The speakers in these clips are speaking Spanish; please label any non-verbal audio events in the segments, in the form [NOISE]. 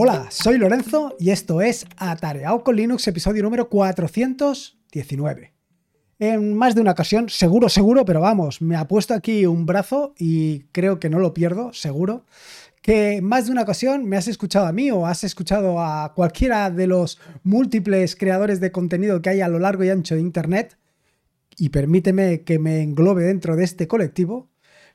Hola, soy Lorenzo y esto es Atareado con Linux, episodio número 419. En más de una ocasión, seguro, seguro, pero vamos, me ha puesto aquí un brazo y creo que no lo pierdo, seguro, que más de una ocasión me has escuchado a mí o has escuchado a cualquiera de los múltiples creadores de contenido que hay a lo largo y ancho de Internet, y permíteme que me englobe dentro de este colectivo,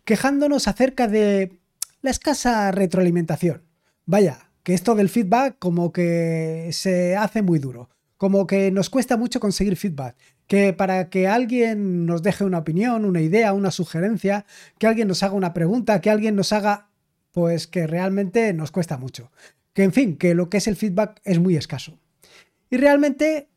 quejándonos acerca de la escasa retroalimentación. Vaya, que esto del feedback como que se hace muy duro, como que nos cuesta mucho conseguir feedback, que para que alguien nos deje una opinión, una idea, una sugerencia, que alguien nos haga una pregunta, que alguien nos haga, pues que realmente nos cuesta mucho. Que en fin, que lo que es el feedback es muy escaso. Y realmente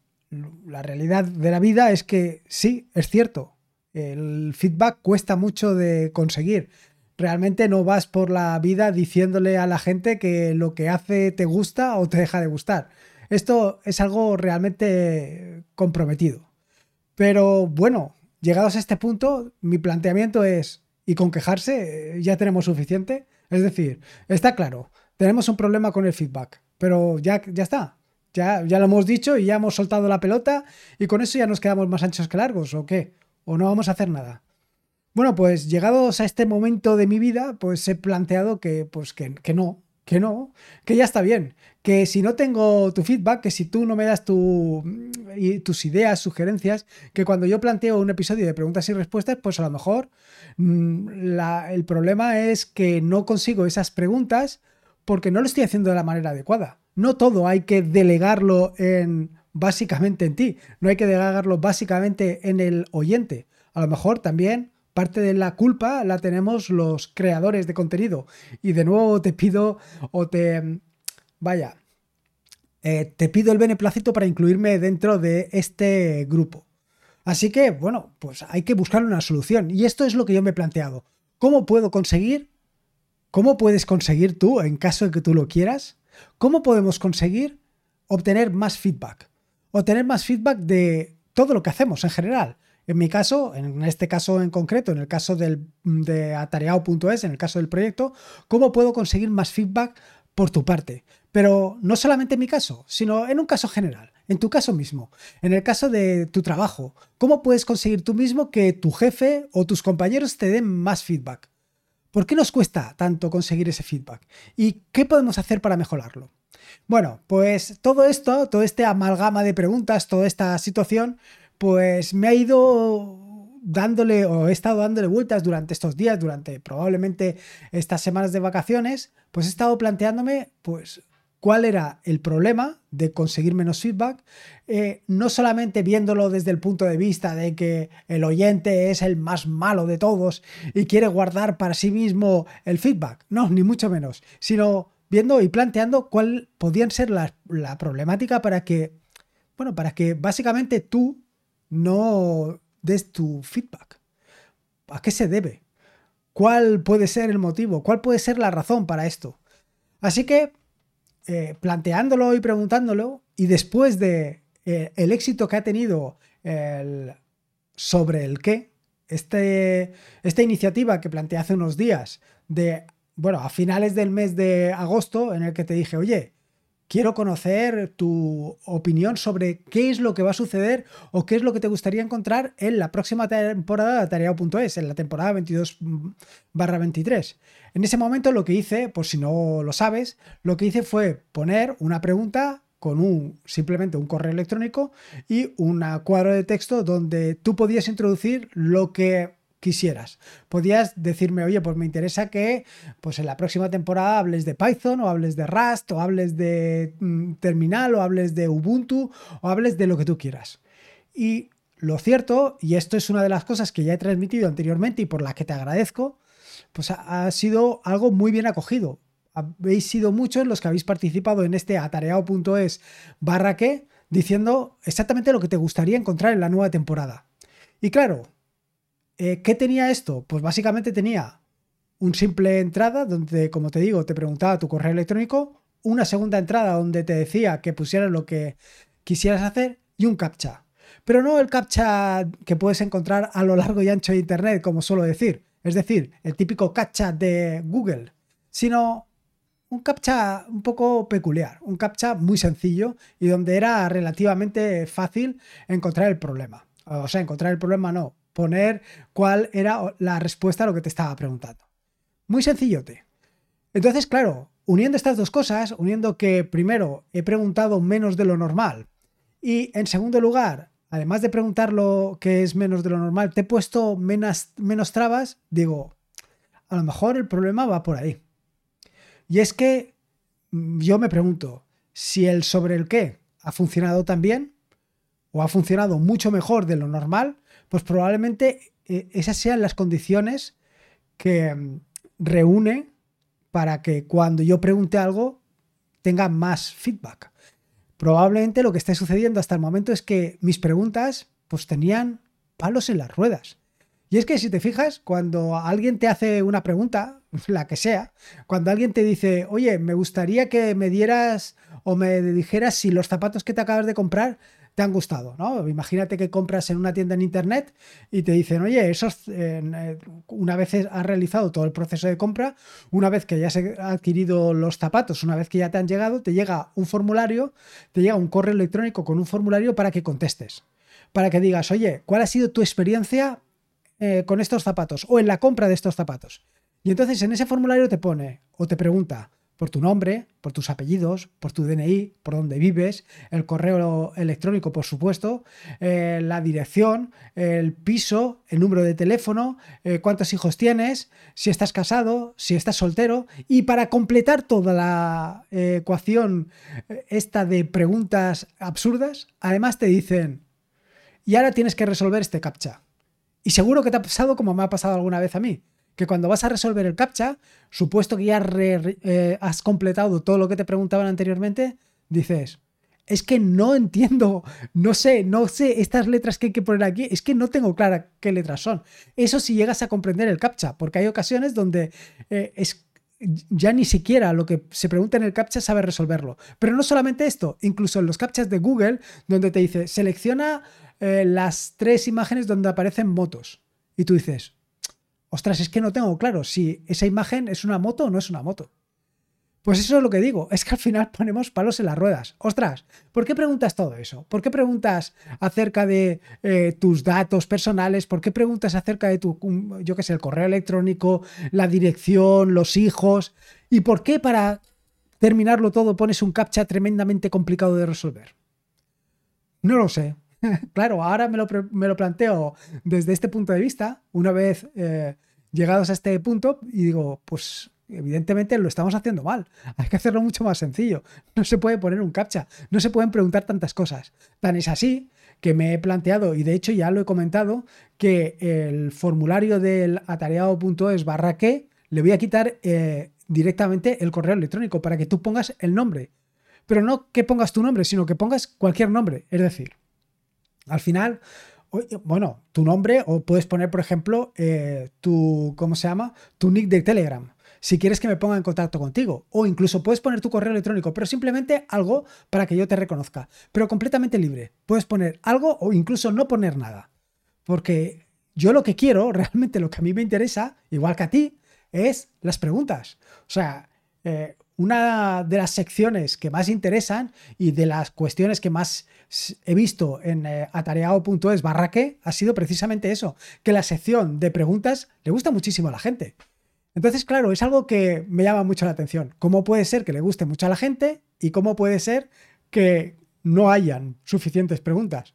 la realidad de la vida es que sí, es cierto, el feedback cuesta mucho de conseguir realmente no vas por la vida diciéndole a la gente que lo que hace te gusta o te deja de gustar. Esto es algo realmente comprometido. Pero bueno, llegados a este punto, mi planteamiento es, ¿y con quejarse ya tenemos suficiente? Es decir, está claro, tenemos un problema con el feedback, pero ya, ya está. Ya, ya lo hemos dicho y ya hemos soltado la pelota y con eso ya nos quedamos más anchos que largos, ¿o qué? ¿O no vamos a hacer nada? Bueno, pues llegados a este momento de mi vida, pues he planteado que, pues que, no, que no, que ya está bien, que si no tengo tu feedback, que si tú no me das tu, tus ideas, sugerencias, que cuando yo planteo un episodio de preguntas y respuestas, pues a lo mejor mm, el problema es que no consigo esas preguntas porque no lo estoy haciendo de la manera adecuada. No todo hay que delegarlo en básicamente en ti, no hay que delegarlo básicamente en el oyente. A lo mejor también parte de la culpa la tenemos los creadores de contenido. Y de nuevo te pido o te... Vaya, eh, te pido el beneplácito para incluirme dentro de este grupo. Así que, bueno, pues hay que buscar una solución. Y esto es lo que yo me he planteado. ¿Cómo puedo conseguir? ¿Cómo puedes conseguir tú, en caso de que tú lo quieras? ¿Cómo podemos conseguir obtener más feedback? Obtener más feedback de todo lo que hacemos en general. En mi caso, en este caso en concreto, en el caso de atareado.es, en el caso del proyecto, ¿cómo puedo conseguir más feedback por tu parte? Pero no solamente en mi caso, sino en un caso general, en tu caso mismo, en el caso de tu trabajo. ¿Cómo puedes conseguir tú mismo que tu jefe o tus compañeros te den más feedback? ¿Por qué nos cuesta tanto conseguir ese feedback? ¿Y qué podemos hacer para mejorarlo? Bueno, pues todo esto, todo este amalgama de preguntas, toda esta situación, pues me ha ido dándole o he estado dándole vueltas durante estos días, durante probablemente estas semanas de vacaciones, pues he estado planteándome pues cuál era el problema de conseguir menos feedback, eh, no solamente viéndolo desde el punto de vista de que el oyente es el más malo de todos y quiere guardar para sí mismo el feedback, no, ni mucho menos, sino viendo y planteando cuál podían ser la, la problemática para que, bueno, para que básicamente tú no des tu feedback. ¿A qué se debe? ¿Cuál puede ser el motivo? ¿Cuál puede ser la razón para esto? Así que, eh, planteándolo y preguntándolo, y después de eh, el éxito que ha tenido el, sobre el qué, este, esta iniciativa que planteé hace unos días de, bueno, a finales del mes de agosto, en el que te dije, oye, quiero conocer tu opinión sobre qué es lo que va a suceder o qué es lo que te gustaría encontrar en la próxima temporada de Tareao.es, en la temporada 22 23. En ese momento lo que hice, por si no lo sabes, lo que hice fue poner una pregunta con un simplemente un correo electrónico y un cuadro de texto donde tú podías introducir lo que quisieras. Podías decirme, oye, pues me interesa que pues en la próxima temporada hables de Python o hables de Rust o hables de mm, Terminal o hables de Ubuntu o hables de lo que tú quieras. Y lo cierto, y esto es una de las cosas que ya he transmitido anteriormente y por la que te agradezco, pues ha, sido algo muy bien acogido. Habéis sido muchos los que habéis participado en este atareado.es barra que diciendo exactamente lo que te gustaría encontrar en la nueva temporada. Y claro, eh, ¿Qué tenía esto? Pues básicamente tenía un simple entrada donde, como te digo, te preguntaba tu correo electrónico, una segunda entrada donde te decía que pusieras lo que quisieras hacer y un captcha. Pero no el captcha que puedes encontrar a lo largo y ancho de Internet, como suelo decir, es decir, el típico captcha de Google, sino un captcha un poco peculiar, un captcha muy sencillo y donde era relativamente fácil encontrar el problema. O sea, encontrar el problema no, poner cuál era la respuesta a lo que te estaba preguntando. Muy sencillote. Entonces, claro, uniendo estas dos cosas, uniendo que primero he preguntado menos de lo normal y en segundo lugar, además de preguntar lo que es menos de lo normal, te he puesto menos, menos trabas, digo, a lo mejor el problema va por ahí. Y es que mm, yo me pregunto si el sobre el qué ha funcionado tan bien o ha funcionado mucho mejor de lo normal, pues probablemente eh, esas sean las condiciones que mm, reúne para que cuando yo pregunte algo tenga más feedback. Probablemente lo que esté sucediendo hasta el momento es que mis preguntas pues tenían palos en las ruedas. Y es que si te fijas, cuando alguien te hace una pregunta, [LAUGHS] la que sea, cuando alguien te dice, oye, me gustaría que me dieras o me dijeras si los zapatos que te acabas de comprar te han gustado, ¿no? Imagínate que compras en una tienda en internet y te dicen, oye, esos, eh, una vez has realizado todo el proceso de compra, una vez que ya has adquirido los zapatos, una vez que ya te han llegado, te llega un formulario, te llega un correo electrónico con un formulario para que contestes, para que digas, oye, ¿cuál ha sido tu experiencia eh, con estos zapatos o en la compra de estos zapatos? Y entonces en ese formulario te pone o te pregunta, por tu nombre, por tus apellidos, por tu DNI, por dónde vives, el correo electrónico, por supuesto, eh, la dirección, el piso, el número de teléfono, eh, cuántos hijos tienes, si estás casado, si estás soltero. Y para completar toda la eh, ecuación esta de preguntas absurdas, además te dicen, y ahora tienes que resolver este captcha. Y seguro que te ha pasado como me ha pasado alguna vez a mí que cuando vas a resolver el captcha, supuesto que ya eh, has completado todo lo que te preguntaban anteriormente, dices, es que no entiendo, no sé, no sé estas letras que hay que poner aquí, es que no tengo clara qué letras son. Eso si llegas a comprender el captcha, porque hay ocasiones donde eh, es ya ni siquiera lo que se pregunta en el captcha sabe resolverlo. Pero no solamente esto, incluso en los captchas de Google, donde te dice, selecciona eh, las tres imágenes donde aparecen motos. Y tú dices, ostras, es que no tengo claro si esa imagen es una moto o no es una moto. Pues eso es lo que digo, es que al final ponemos palos en las ruedas. Ostras, ¿por qué preguntas todo eso? ¿Por qué preguntas acerca de eh, tus datos personales? ¿Por qué preguntas acerca de tu, yo qué sé, el correo electrónico, la dirección, los hijos? ¿Y por qué para terminarlo todo pones un captcha tremendamente complicado de resolver? No lo sé, [LAUGHS] claro, ahora me lo, planteo desde este punto de vista, una vez eh, llegados a este punto, y digo, pues evidentemente lo estamos haciendo mal. [LAUGHS] Hay que hacerlo mucho más sencillo. No se puede poner un captcha, no se pueden preguntar tantas cosas. Tan es así que me he planteado, y de hecho ya lo he comentado, que el formulario del atareado.es barra que le voy a quitar eh, directamente el correo electrónico para que tú pongas el nombre. Pero no que pongas tu nombre, sino que pongas cualquier nombre. Es decir, al final, bueno, tu nombre o puedes poner, por ejemplo, eh, tu, ¿cómo se llama? Tu nick de Telegram. Si quieres que me ponga en contacto contigo. O incluso puedes poner tu correo electrónico, pero simplemente algo para que yo te reconozca. Pero completamente libre. Puedes poner algo o incluso no poner nada. Porque yo lo que quiero, [LAUGHS] realmente lo que a mí me interesa, igual que a ti, es las preguntas. O sea, eh, una de las secciones que más interesan y de las cuestiones que más he visto en eh, atareado.es barra que ha sido precisamente eso, que la sección de preguntas le gusta muchísimo a la gente. Entonces, claro, es algo que me llama mucho la atención. ¿Cómo puede ser que le guste mucho a la gente y cómo puede ser que no hayan suficientes preguntas?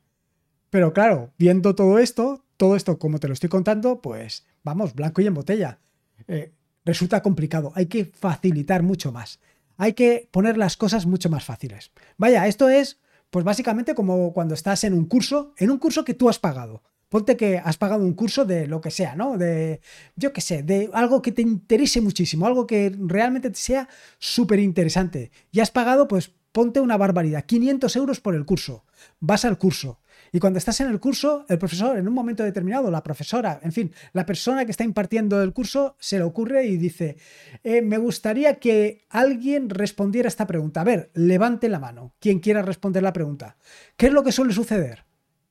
Pero claro, viendo todo esto, todo esto como te lo estoy contando, pues vamos, blanco y en botella. Eh, resulta complicado. Hay que facilitar mucho más. Hay que poner las cosas mucho más fáciles. Vaya, esto es, pues básicamente como cuando estás en un curso, en un curso que tú has pagado. Ponte que has pagado un curso de lo que sea, ¿no? De, yo qué sé, de algo que te interese muchísimo, algo que realmente sea súper interesante. Y has pagado, pues ponte una barbaridad, 500 euros por el curso. Vas al curso, y cuando estás en el curso, el profesor, en un momento determinado, la profesora, en fin, la persona que está impartiendo el curso, se le ocurre y dice, eh, me gustaría que alguien respondiera esta pregunta. A ver, levante la mano, quien quiera responder la pregunta. ¿Qué es lo que suele suceder?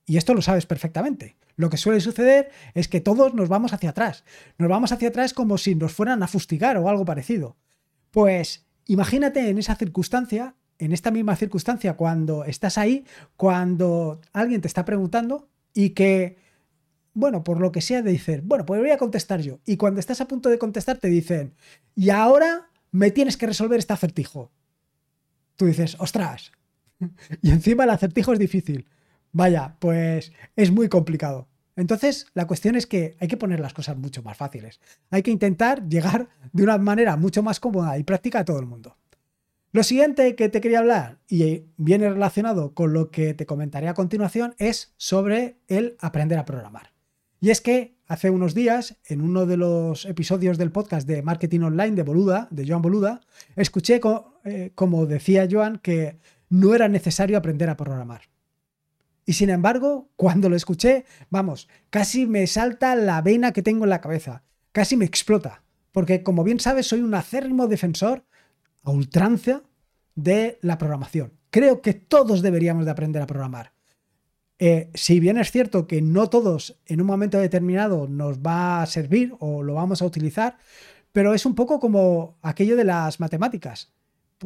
Y esto lo sabes perfectamente. Lo que suele suceder es que todos nos vamos hacia atrás. Nos vamos hacia atrás como si nos fueran a fustigar o algo parecido. Pues imagínate en esa circunstancia, en esta misma circunstancia, cuando estás ahí, cuando alguien te está preguntando y que, bueno, por lo que sea, te dicen, bueno, pues voy a contestar yo. Y cuando estás a punto de contestar, te dicen, y ahora me tienes que resolver este acertijo. Tú dices, ostras. [LAUGHS] y encima el acertijo es difícil. Vaya, pues es muy complicado. Entonces, la cuestión es que hay que poner las cosas mucho más fáciles. Hay que intentar llegar de una manera mucho más cómoda y práctica a todo el mundo. Lo siguiente que te quería hablar, y viene relacionado con lo que te comentaré a continuación, es sobre el aprender a programar. Y es que hace unos días, en uno de los episodios del podcast de Marketing Online de Boluda, de Joan Boluda, escuché, eh, como decía Joan, que no era necesario aprender a programar. Y sin embargo, cuando lo escuché, vamos, casi me salta la vena que tengo en la cabeza, casi me explota, porque como bien sabes, soy un acérrimo defensor a ultranza de la programación. Creo que todos deberíamos de aprender a programar. Eh, si bien es cierto que no todos en un momento determinado nos va a servir o lo vamos a utilizar, pero es un poco como aquello de las matemáticas.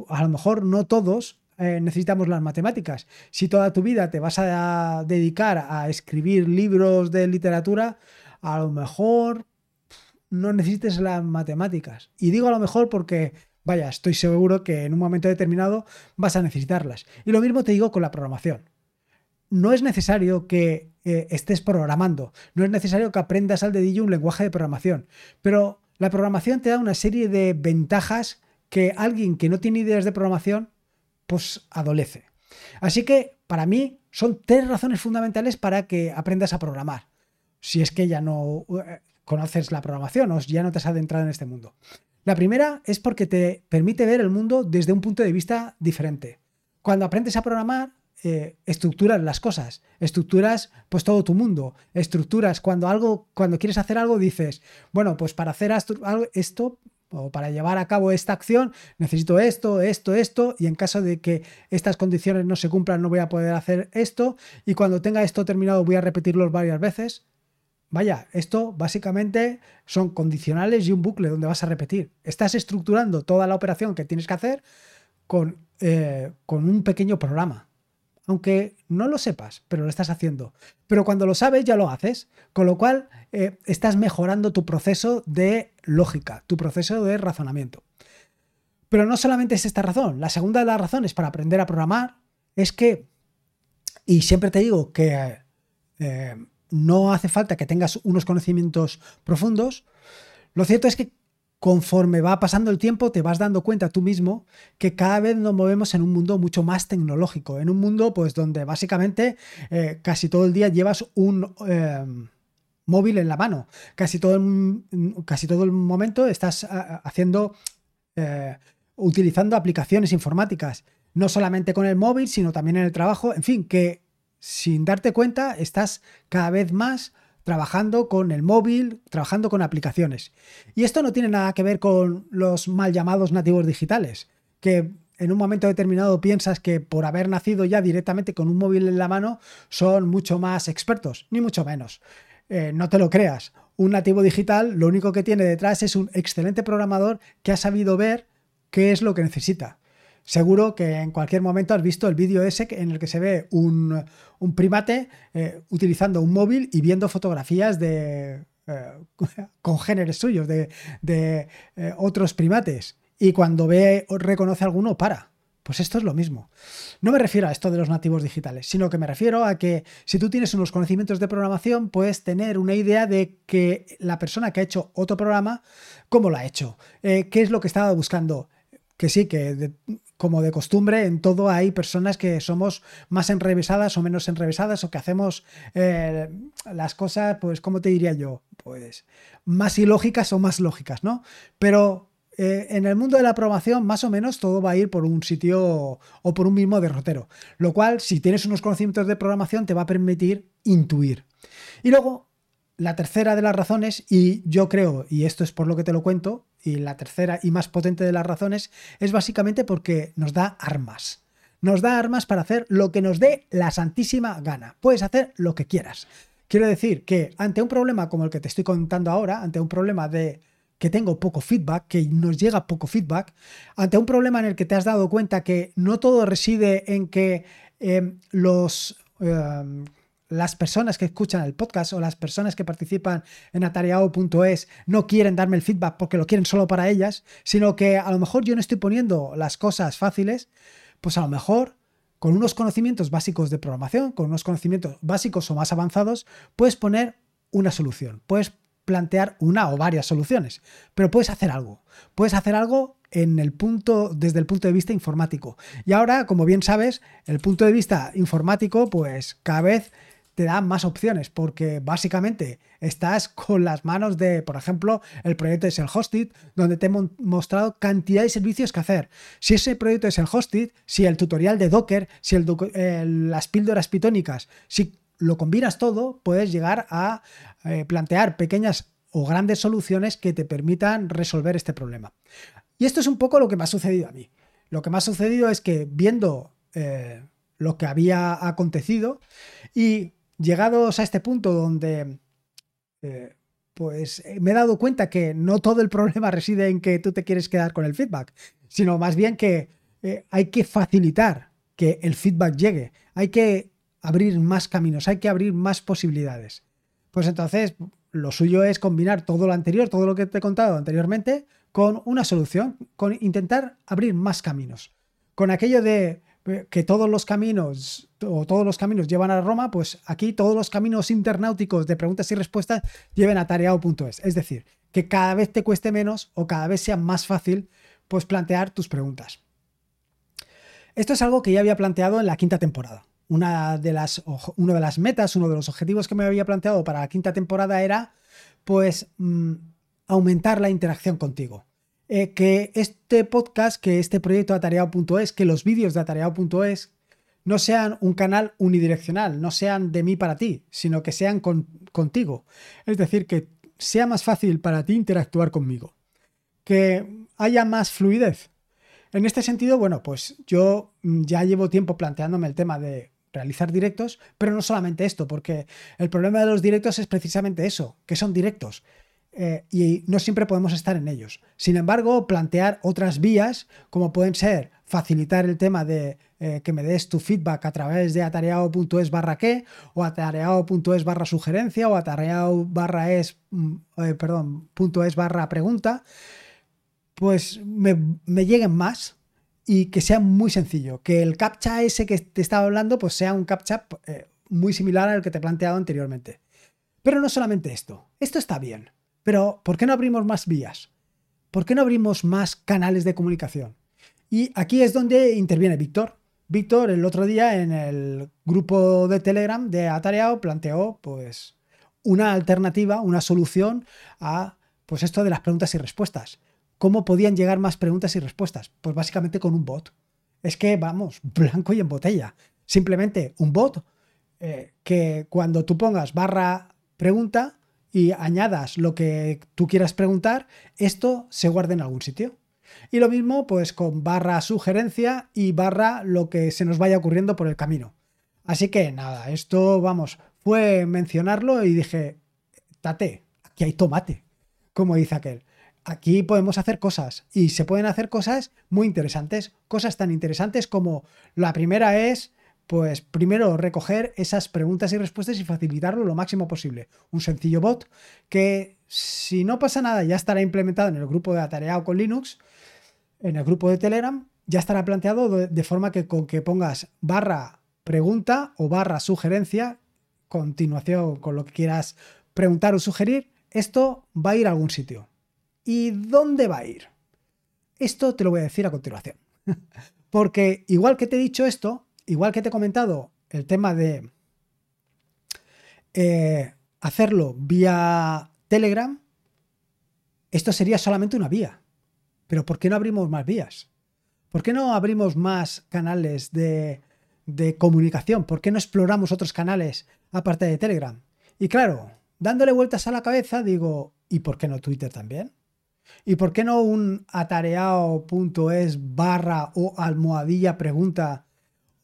A lo mejor no todos eh, necesitamos las matemáticas. Si toda tu vida te vas a dedicar a escribir libros de literatura, a lo mejor no necesites las matemáticas. Y digo a lo mejor porque, vaya, estoy seguro que en un momento determinado vas a necesitarlas. Y lo mismo te digo con la programación. No es necesario que eh, estés programando, no es necesario que aprendas al dedillo un lenguaje de programación, pero la programación te da una serie de ventajas que alguien que no tiene ideas de programación pues adolece. Así que para mí son tres razones fundamentales para que aprendas a programar. Si es que ya no eh, conoces la programación o ya no te has adentrado en este mundo. La primera es porque te permite ver el mundo desde un punto de vista diferente. Cuando aprendes a programar, eh, estructuras las cosas, estructuras pues todo tu mundo, estructuras cuando algo, cuando quieres hacer algo dices, bueno, pues para hacer esto o para llevar a cabo esta acción necesito esto, esto, esto, y en caso de que estas condiciones no se cumplan no voy a poder hacer esto, y cuando tenga esto terminado voy a repetirlo varias veces. Vaya, esto básicamente son condicionales y un bucle donde vas a repetir. Estás estructurando toda la operación que tienes que hacer con, eh, con un pequeño programa aunque no lo sepas, pero lo estás haciendo. Pero cuando lo sabes ya lo haces, con lo cual eh, estás mejorando tu proceso de lógica, tu proceso de razonamiento. Pero no solamente es esta razón, la segunda de las razones para aprender a programar es que, y siempre te digo que eh, no hace falta que tengas unos conocimientos profundos, lo cierto es que conforme va pasando el tiempo te vas dando cuenta tú mismo que cada vez nos movemos en un mundo mucho más tecnológico, en un mundo pues donde básicamente eh, casi todo el día llevas un em, móvil en la mano, casi todo el, casi todo el momento estás haciendo, eh, utilizando aplicaciones informáticas, no solamente con el móvil, sino también en el trabajo, en fin, que sin darte cuenta estás cada vez más trabajando con el móvil, trabajando con aplicaciones. Y esto no tiene nada que ver con los mal llamados nativos digitales, que en un momento determinado piensas que por haber nacido ya directamente con un móvil en la mano son mucho más expertos, ni mucho menos. Eh, no te lo creas. Un nativo digital lo único que tiene detrás es un excelente programador que ha sabido ver qué es lo que necesita. Seguro que en cualquier momento has visto el vídeo ese en el que se ve un, primate eh, utilizando un móvil y viendo fotografías de eh, [LAUGHS] congéneres suyos, de, eh, otros primates. Y cuando ve o reconoce alguno, para. Pues esto es lo mismo. No me refiero a esto de los nativos digitales, sino que me refiero a que si tú tienes unos conocimientos de programación, puedes tener una idea de que la persona que ha hecho otro programa, cómo lo ha hecho, qué es lo que estaba buscando. Que sí, que como de costumbre, en todo hay personas que somos más enrevesadas o menos enrevesadas o que hacemos eh, las cosas, pues, ¿cómo te diría yo? Pues más ilógicas o más lógicas, ¿no? Pero eh, en el mundo de la programación, más o menos todo va a ir por un sitio o por un mismo derrotero. Lo cual, si tienes unos conocimientos de programación, te va a permitir intuir. Y luego, la tercera de las razones, y yo creo, y esto es por lo que te lo cuento, y la tercera y más potente de las razones es básicamente porque nos da armas. Nos da armas para hacer lo que nos dé la santísima gana. Puedes hacer lo que quieras. Quiero decir que ante un problema como el que te estoy contando ahora, ante un problema de que tengo poco feedback, que nos llega poco feedback, ante un problema en el que te has dado cuenta que no todo reside en que em, los... Em, las personas que escuchan el podcast o las personas que participan en atareado.es no quieren darme el feedback porque lo quieren solo para ellas, sino que a lo mejor yo no estoy poniendo las cosas fáciles, pues a lo mejor con unos conocimientos básicos de programación, con unos conocimientos básicos o más avanzados, puedes poner una solución, puedes plantear una o varias soluciones, pero puedes hacer algo. Puedes hacer algo en el punto, desde el punto de vista informático. Y ahora, como bien sabes, el punto de vista informático, pues cada vez te da más opciones porque básicamente estás con las manos de, por ejemplo, el proyecto es el Hosted, donde te he mostrado cantidad de servicios que hacer. Si ese proyecto es el Hosted, si el tutorial de Docker, si el, las píldoras pitónicas, si lo combinas todo, puedes llegar a eh, plantear pequeñas o grandes soluciones que te permitan resolver este problema. Y esto es un poco lo que me ha sucedido a mí. Lo que me ha sucedido es que viendo eh, lo que había acontecido y llegados a este punto donde eh, pues eh, me he dado cuenta que no todo el problema [LAUGHS] reside en que tú te quieres quedar con el feedback, sino más bien que eh, hay que facilitar que el feedback llegue, hay que abrir más caminos, hay que abrir más posibilidades. Pues entonces lo suyo es combinar todo lo anterior, todo lo que te he contado anteriormente, con una solución, con intentar abrir más caminos. Con aquello de que todos los caminos o todos los caminos llevan a Roma, pues aquí todos los caminos internauticos de preguntas y respuestas lleven a tareao.es. Es decir, que cada vez te cueste menos o cada vez sea más fácil pues plantear tus preguntas. Esto es algo que ya había planteado en la quinta temporada. Una de las, de las metas, uno de los objetivos que me había planteado para la quinta temporada era pues mm, aumentar la interacción contigo. Eh, que este podcast, que este proyecto de atareado.es, que los vídeos de atareado.es no sean un canal unidireccional, no sean de mí para ti, sino que sean contigo. Es decir, que sea más fácil para ti interactuar conmigo, que haya más fluidez. En este sentido, bueno, pues yo mm, ya llevo tiempo planteándome el tema de realizar directos, pero no solamente esto, porque el problema de los directos es precisamente eso, que son directos. Eh, y no siempre podemos estar en ellos. Sin embargo, plantear otras vías, como pueden ser facilitar el tema de eh, que me des tu feedback a través de atareado.es barra qué, o atareado.es barra sugerencia, o atareado barra es, mm, eh, perdón, punto es barra pregunta, pues me, lleguen más y que sea muy sencillo. Que el captcha ese que te estaba hablando, pues sea un captcha muy similar al que te he planteado anteriormente. Pero no solamente esto, esto está bien. Pero, ¿por qué no abrimos más vías? ¿Por qué no abrimos más canales de comunicación? Y aquí es donde interviene Víctor. Víctor el otro día en el grupo de Telegram de Atareado planteó pues una alternativa, una solución a pues esto de las preguntas y respuestas. ¿Cómo podían llegar más preguntas y respuestas? Pues básicamente con un bot. Es que vamos, [LAUGHS] blanco y en botella. Simplemente un bot eh, que cuando tú pongas barra pregunta y añadas lo que tú quieras preguntar, esto se guarda en algún sitio. Y lo mismo pues con barra sugerencia y barra lo que se nos vaya ocurriendo por el camino. Así que nada, esto vamos, fue mencionarlo y dije, tate, aquí hay tomate, como dice aquel. Aquí podemos hacer cosas y se pueden hacer cosas muy interesantes, cosas tan interesantes como la primera es pues primero recoger esas preguntas y respuestas y facilitarlo lo máximo posible. Un sencillo bot que si no pasa nada ya estará implementado en el grupo de Atareado con Linux, en el grupo de Telegram, ya estará planteado de, forma que con que pongas barra pregunta o barra sugerencia, continuación con lo que quieras preguntar o sugerir, esto va a ir a algún sitio. ¿Y dónde va a ir? Esto te lo voy a decir a continuación. [LAUGHS] Porque igual que te he dicho esto, igual que te he comentado el tema de eh, hacerlo vía Telegram, esto sería solamente una vía. Pero ¿por qué no abrimos más vías? ¿Por qué no abrimos más canales de, de comunicación? ¿Por qué no exploramos otros canales aparte de Telegram? Y claro, dándole vueltas a la cabeza, digo, ¿y por qué no Twitter también? ¿Y por qué no un atareado.es barra o almohadilla pregunta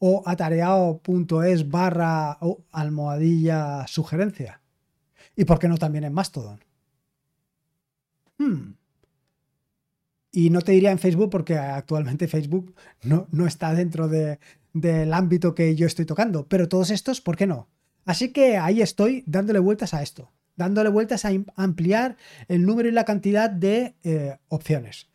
o atareado.es barra o almohadilla sugerencia. ¿Y por qué no también en Mastodon? Hmm, Y no te diría en Facebook porque actualmente Facebook no, no está dentro del ámbito que yo estoy tocando, pero todos estos, ¿por qué no? Así que ahí estoy dándole vueltas a esto, dándole vueltas a ampliar el número y la cantidad de eh, opciones.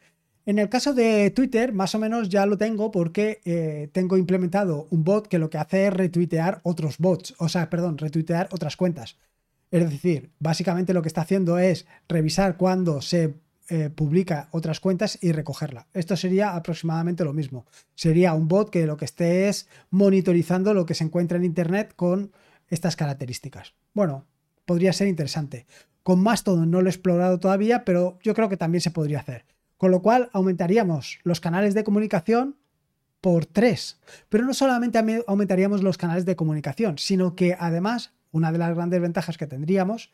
En el caso de Twitter, más o menos ya lo tengo porque eh, tengo implementado un bot que lo que hace es retuitear otros bots, o sea, perdón, retuitear otras cuentas. Es decir, básicamente lo que está haciendo es revisar cuando se eh, publica otras cuentas y recogerla. Esto sería aproximadamente lo mismo. Sería un bot que lo que esté es monitorizando lo que se encuentra en Internet con estas características. Bueno, podría ser interesante. Con Mastodon no lo he explorado todavía, pero yo creo que también se podría hacer. Con lo cual aumentaríamos los canales de comunicación por tres. Pero no solamente aumentaríamos los canales de comunicación, sino que además una de las grandes ventajas que tendríamos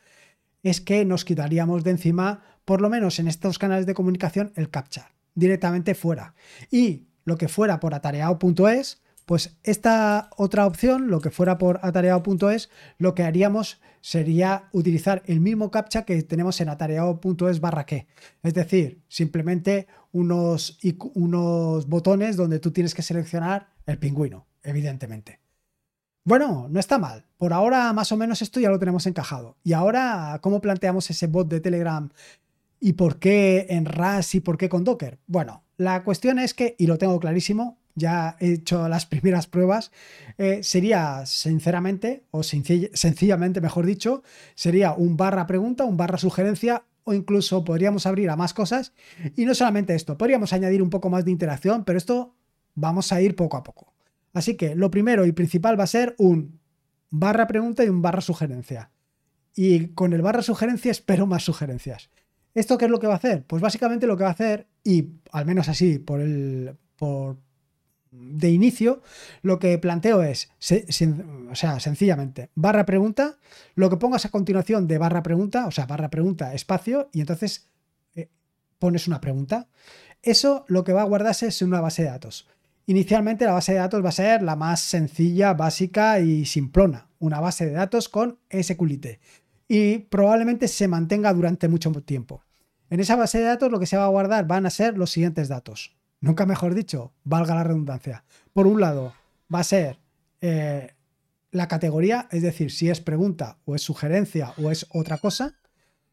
es que nos quitaríamos de encima, por lo menos en estos canales de comunicación, el captcha directamente fuera. Y lo que fuera por atareado.es, pues esta otra opción, lo que fuera por atareado.es, lo que haríamos sería utilizar el mismo captcha que tenemos en atareado.es barra que. Es decir, simplemente unos, unos botones donde tú tienes que seleccionar el pingüino, evidentemente. Bueno, no está mal. Por ahora más o menos esto ya lo tenemos encajado. Y ahora, ¿cómo planteamos ese bot de Telegram y por qué en RAS y por qué con Docker? Bueno, la cuestión es que, y lo tengo clarísimo, ya he hecho las primeras pruebas, eh, sería sinceramente, o sencillamente mejor dicho, sería un barra pregunta, un barra sugerencia, o incluso podríamos abrir a más cosas. Y no solamente esto, podríamos añadir un poco más de interacción, pero esto vamos a ir poco a poco. Así que lo primero y principal va a ser un barra pregunta y un barra sugerencia. Y con el barra sugerencia espero más sugerencias. ¿Esto qué es lo que va a hacer? Pues básicamente lo que va a hacer, y al menos así por el, por, de inicio, lo que planteo es, o sea, sencillamente, barra pregunta, lo que pongas a continuación de barra pregunta, o sea, barra pregunta, espacio, y entonces eh, pones una pregunta. Eso lo que va a guardarse es una base de datos. Inicialmente la base de datos va a ser la más sencilla, básica y simplona, una base de datos con SQLite. Y probablemente se mantenga durante mucho tiempo. En esa base de datos lo que se va a guardar van a ser los siguientes datos nunca mejor dicho, valga la redundancia. Por un lado, va a ser eh, la categoría, es decir, si es pregunta o es sugerencia o es otra cosa.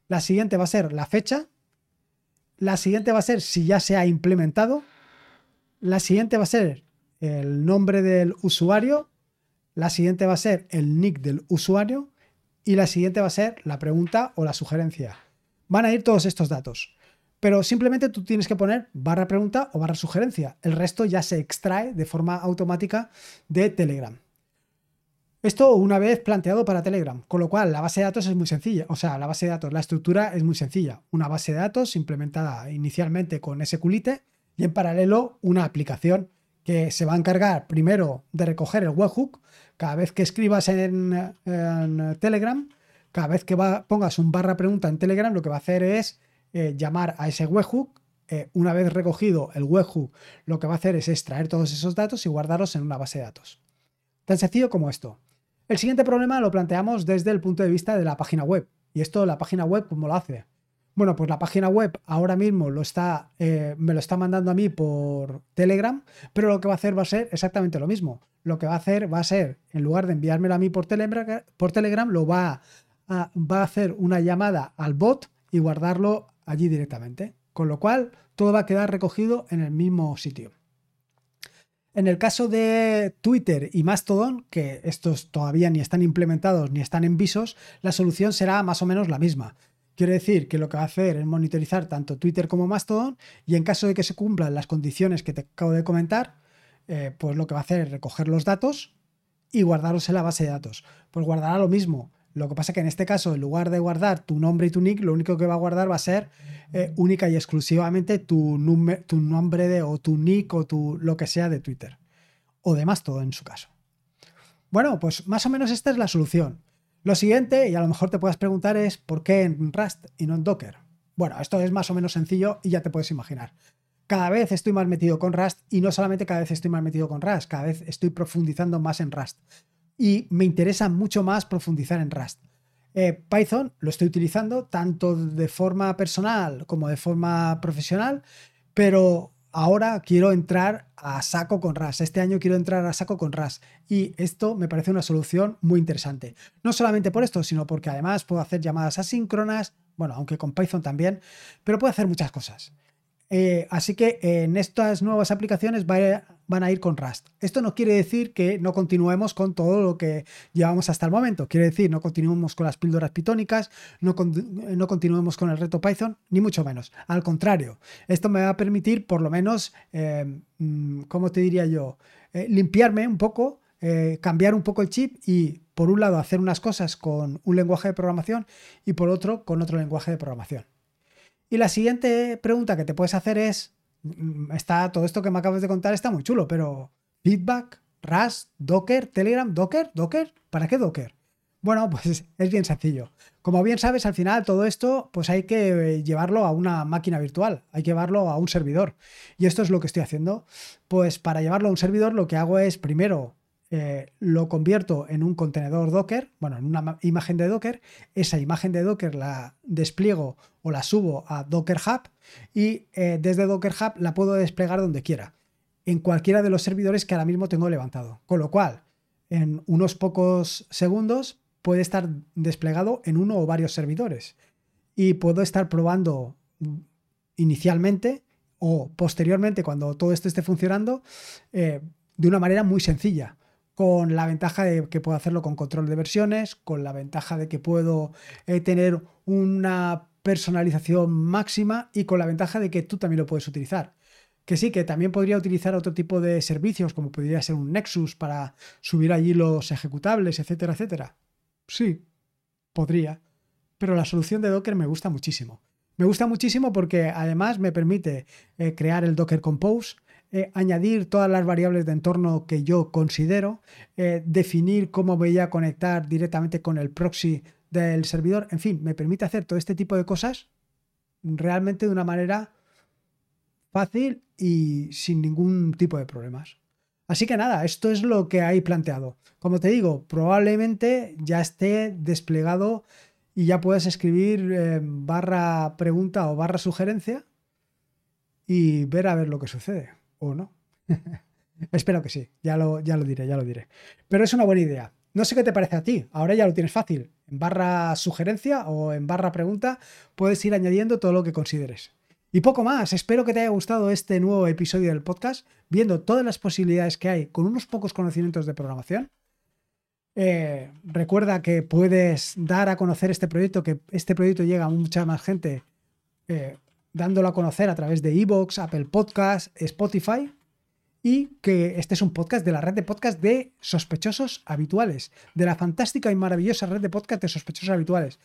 La siguiente va a ser la fecha. La siguiente va a ser si ya se ha implementado. La siguiente va a ser el nombre del usuario. La siguiente va a ser el nick del usuario. Y la siguiente va a ser la pregunta o la sugerencia. Van a ir todos estos datos pero simplemente tú tienes que poner barra pregunta o barra sugerencia. El resto ya se extrae de forma automática de Telegram. Esto una vez planteado para Telegram, con lo cual la base de datos es muy sencilla, o sea, la base de datos, la estructura es muy sencilla. Una base de datos implementada inicialmente con SQLite y en paralelo una aplicación que se va a encargar primero de recoger el webhook cada vez que escribas en, Telegram, cada vez que pongas un barra pregunta en Telegram, lo que va a hacer es eh, llamar a ese webhook. Eh, una vez recogido el webhook, lo que va a hacer es extraer todos esos datos y guardarlos en una base de datos. Tan sencillo como esto. El siguiente problema lo planteamos desde el punto de vista de la página web. Y esto, la página web, ¿cómo lo hace? Bueno, pues la página web ahora mismo lo está, eh, me lo está mandando a mí por Telegram, pero lo que va a hacer va a ser exactamente lo mismo. Lo que va a hacer va a ser, en lugar de enviármelo a mí por Telegram, por Telegram lo va a, va a hacer una llamada al bot y guardarlo allí directamente. Con lo cual, todo va a quedar recogido en el mismo sitio. En el caso de Twitter y Mastodon, que estos todavía ni están implementados ni están en visos, la solución será más o menos la misma. Quiere decir que lo que va a hacer es monitorizar tanto Twitter como Mastodon y en caso de que se cumplan las condiciones que te acabo de comentar, eh, pues lo que va a hacer es recoger los datos y guardarlos en la base de datos. Pues guardará lo mismo lo que pasa es que en este caso, en lugar de guardar tu nombre y tu nick, lo único que va a guardar va a ser eh, única y exclusivamente tu, nombre o tu nick o tu, lo que sea de Twitter. O demás todo en su caso. Bueno, pues más o menos esta es la solución. Lo siguiente, y a lo mejor te puedas preguntar, es ¿por qué en Rust y no en Docker? Bueno, esto es más o menos sencillo y ya te puedes imaginar. Cada vez estoy más metido con Rust y no solamente cada vez estoy más metido con Rust, cada vez estoy profundizando más en Rust y me interesa mucho más profundizar en Rust. Eh, Python lo estoy utilizando tanto de forma personal como de forma profesional, pero ahora quiero entrar a saco con RAS. Este año quiero entrar a saco con RAS. Y esto me parece una solución muy interesante. No solamente por esto, sino porque además puedo hacer llamadas asíncronas, bueno, aunque con Python también, pero puedo hacer muchas cosas. Eh, así que en estas nuevas aplicaciones van a ir con Rust. Esto no quiere decir que no continuemos con todo lo que llevamos hasta el momento. Quiere decir, no continuemos con las píldoras pitónicas, no, continuemos con el reto Python, ni mucho menos. Al contrario, esto me va a permitir por lo menos, eh, mm, ¿cómo te diría yo? Eh, limpiarme un poco, cambiar un poco el chip y, por un lado, hacer unas cosas con un lenguaje de programación y por otro, con otro lenguaje de programación. Y la siguiente pregunta que te puedes hacer es, mm, está todo esto que me acabas de contar está muy chulo, pero feedback, Rust, Docker, Telegram, Docker, Docker, ¿para qué Docker? Bueno, [LAUGHS] pues es bien sencillo. Como bien sabes, al final todo esto pues hay que llevarlo a una máquina virtual, hay que llevarlo a un servidor. Y esto es lo que estoy haciendo. Pues para llevarlo a un servidor lo que hago es primero eh, lo convierto en un contenedor Docker, bueno, en una imagen de Docker, esa imagen de Docker la despliego o la subo a Docker Hub y eh, desde Docker Hub la puedo desplegar donde quiera, en cualquiera de los servidores que ahora mismo tengo levantado. Con lo cual, en unos pocos segundos puede estar desplegado en uno o varios servidores y puedo estar probando inicialmente o posteriormente cuando todo esto esté funcionando eh, de una manera muy sencilla con la ventaja de que puedo hacerlo con control de versiones, con la ventaja de que puedo eh, tener una personalización máxima y con la ventaja de que tú también lo puedes utilizar. Que sí, que también podría utilizar otro tipo de servicios, como podría ser un Nexus para subir allí los ejecutables, etcétera, etcétera. Sí, podría. Pero la solución de Docker me gusta muchísimo. Me gusta muchísimo porque además me permite eh, crear el Docker Compose, eh, añadir todas las variables de entorno que yo considero, eh, definir cómo voy a conectar directamente con el proxy del servidor, en fin, me permite hacer todo este tipo de cosas realmente de una manera fácil y sin ningún tipo de problemas. Así que nada, esto es lo que hay planteado. Como te digo, probablemente ya esté desplegado y ya puedes escribir eh, barra pregunta o barra sugerencia y ver a ver lo que sucede o no. [LAUGHS] Espero que sí, ya lo, ya lo diré, ya lo diré. Pero es una buena idea. No sé qué te parece a ti, ahora ya lo tienes fácil. En barra sugerencia o en barra pregunta puedes ir añadiendo todo lo que consideres. Y poco más, espero que te haya gustado este nuevo episodio del podcast, viendo todas las posibilidades que hay con unos pocos conocimientos de programación. Eh, recuerda que puedes dar a conocer este proyecto, que este proyecto llega a mucha más gente eh, dándolo a conocer a través de Evox, Apple Podcast, Spotify y que este es un podcast de la red de podcast de sospechosos habituales, de la fantástica y maravillosa red de podcast de sospechosos habituales.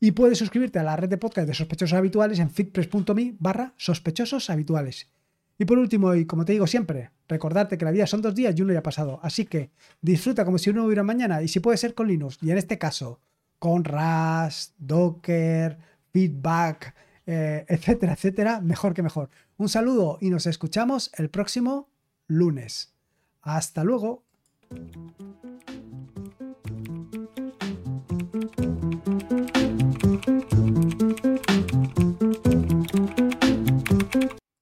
Y puedes suscribirte a la red de podcast de sospechosos habituales en fitpress.me barra sospechosos habituales. Y por último, y como te digo siempre, recordarte que la vida son dos días y uno ya ha pasado. Así que disfruta como si uno hubiera mañana y si puede ser con Linux y en este caso con Rust, Docker, Feedback, eh, etcétera, etcétera, mejor que mejor. Un saludo y nos escuchamos el próximo lunes. Hasta luego.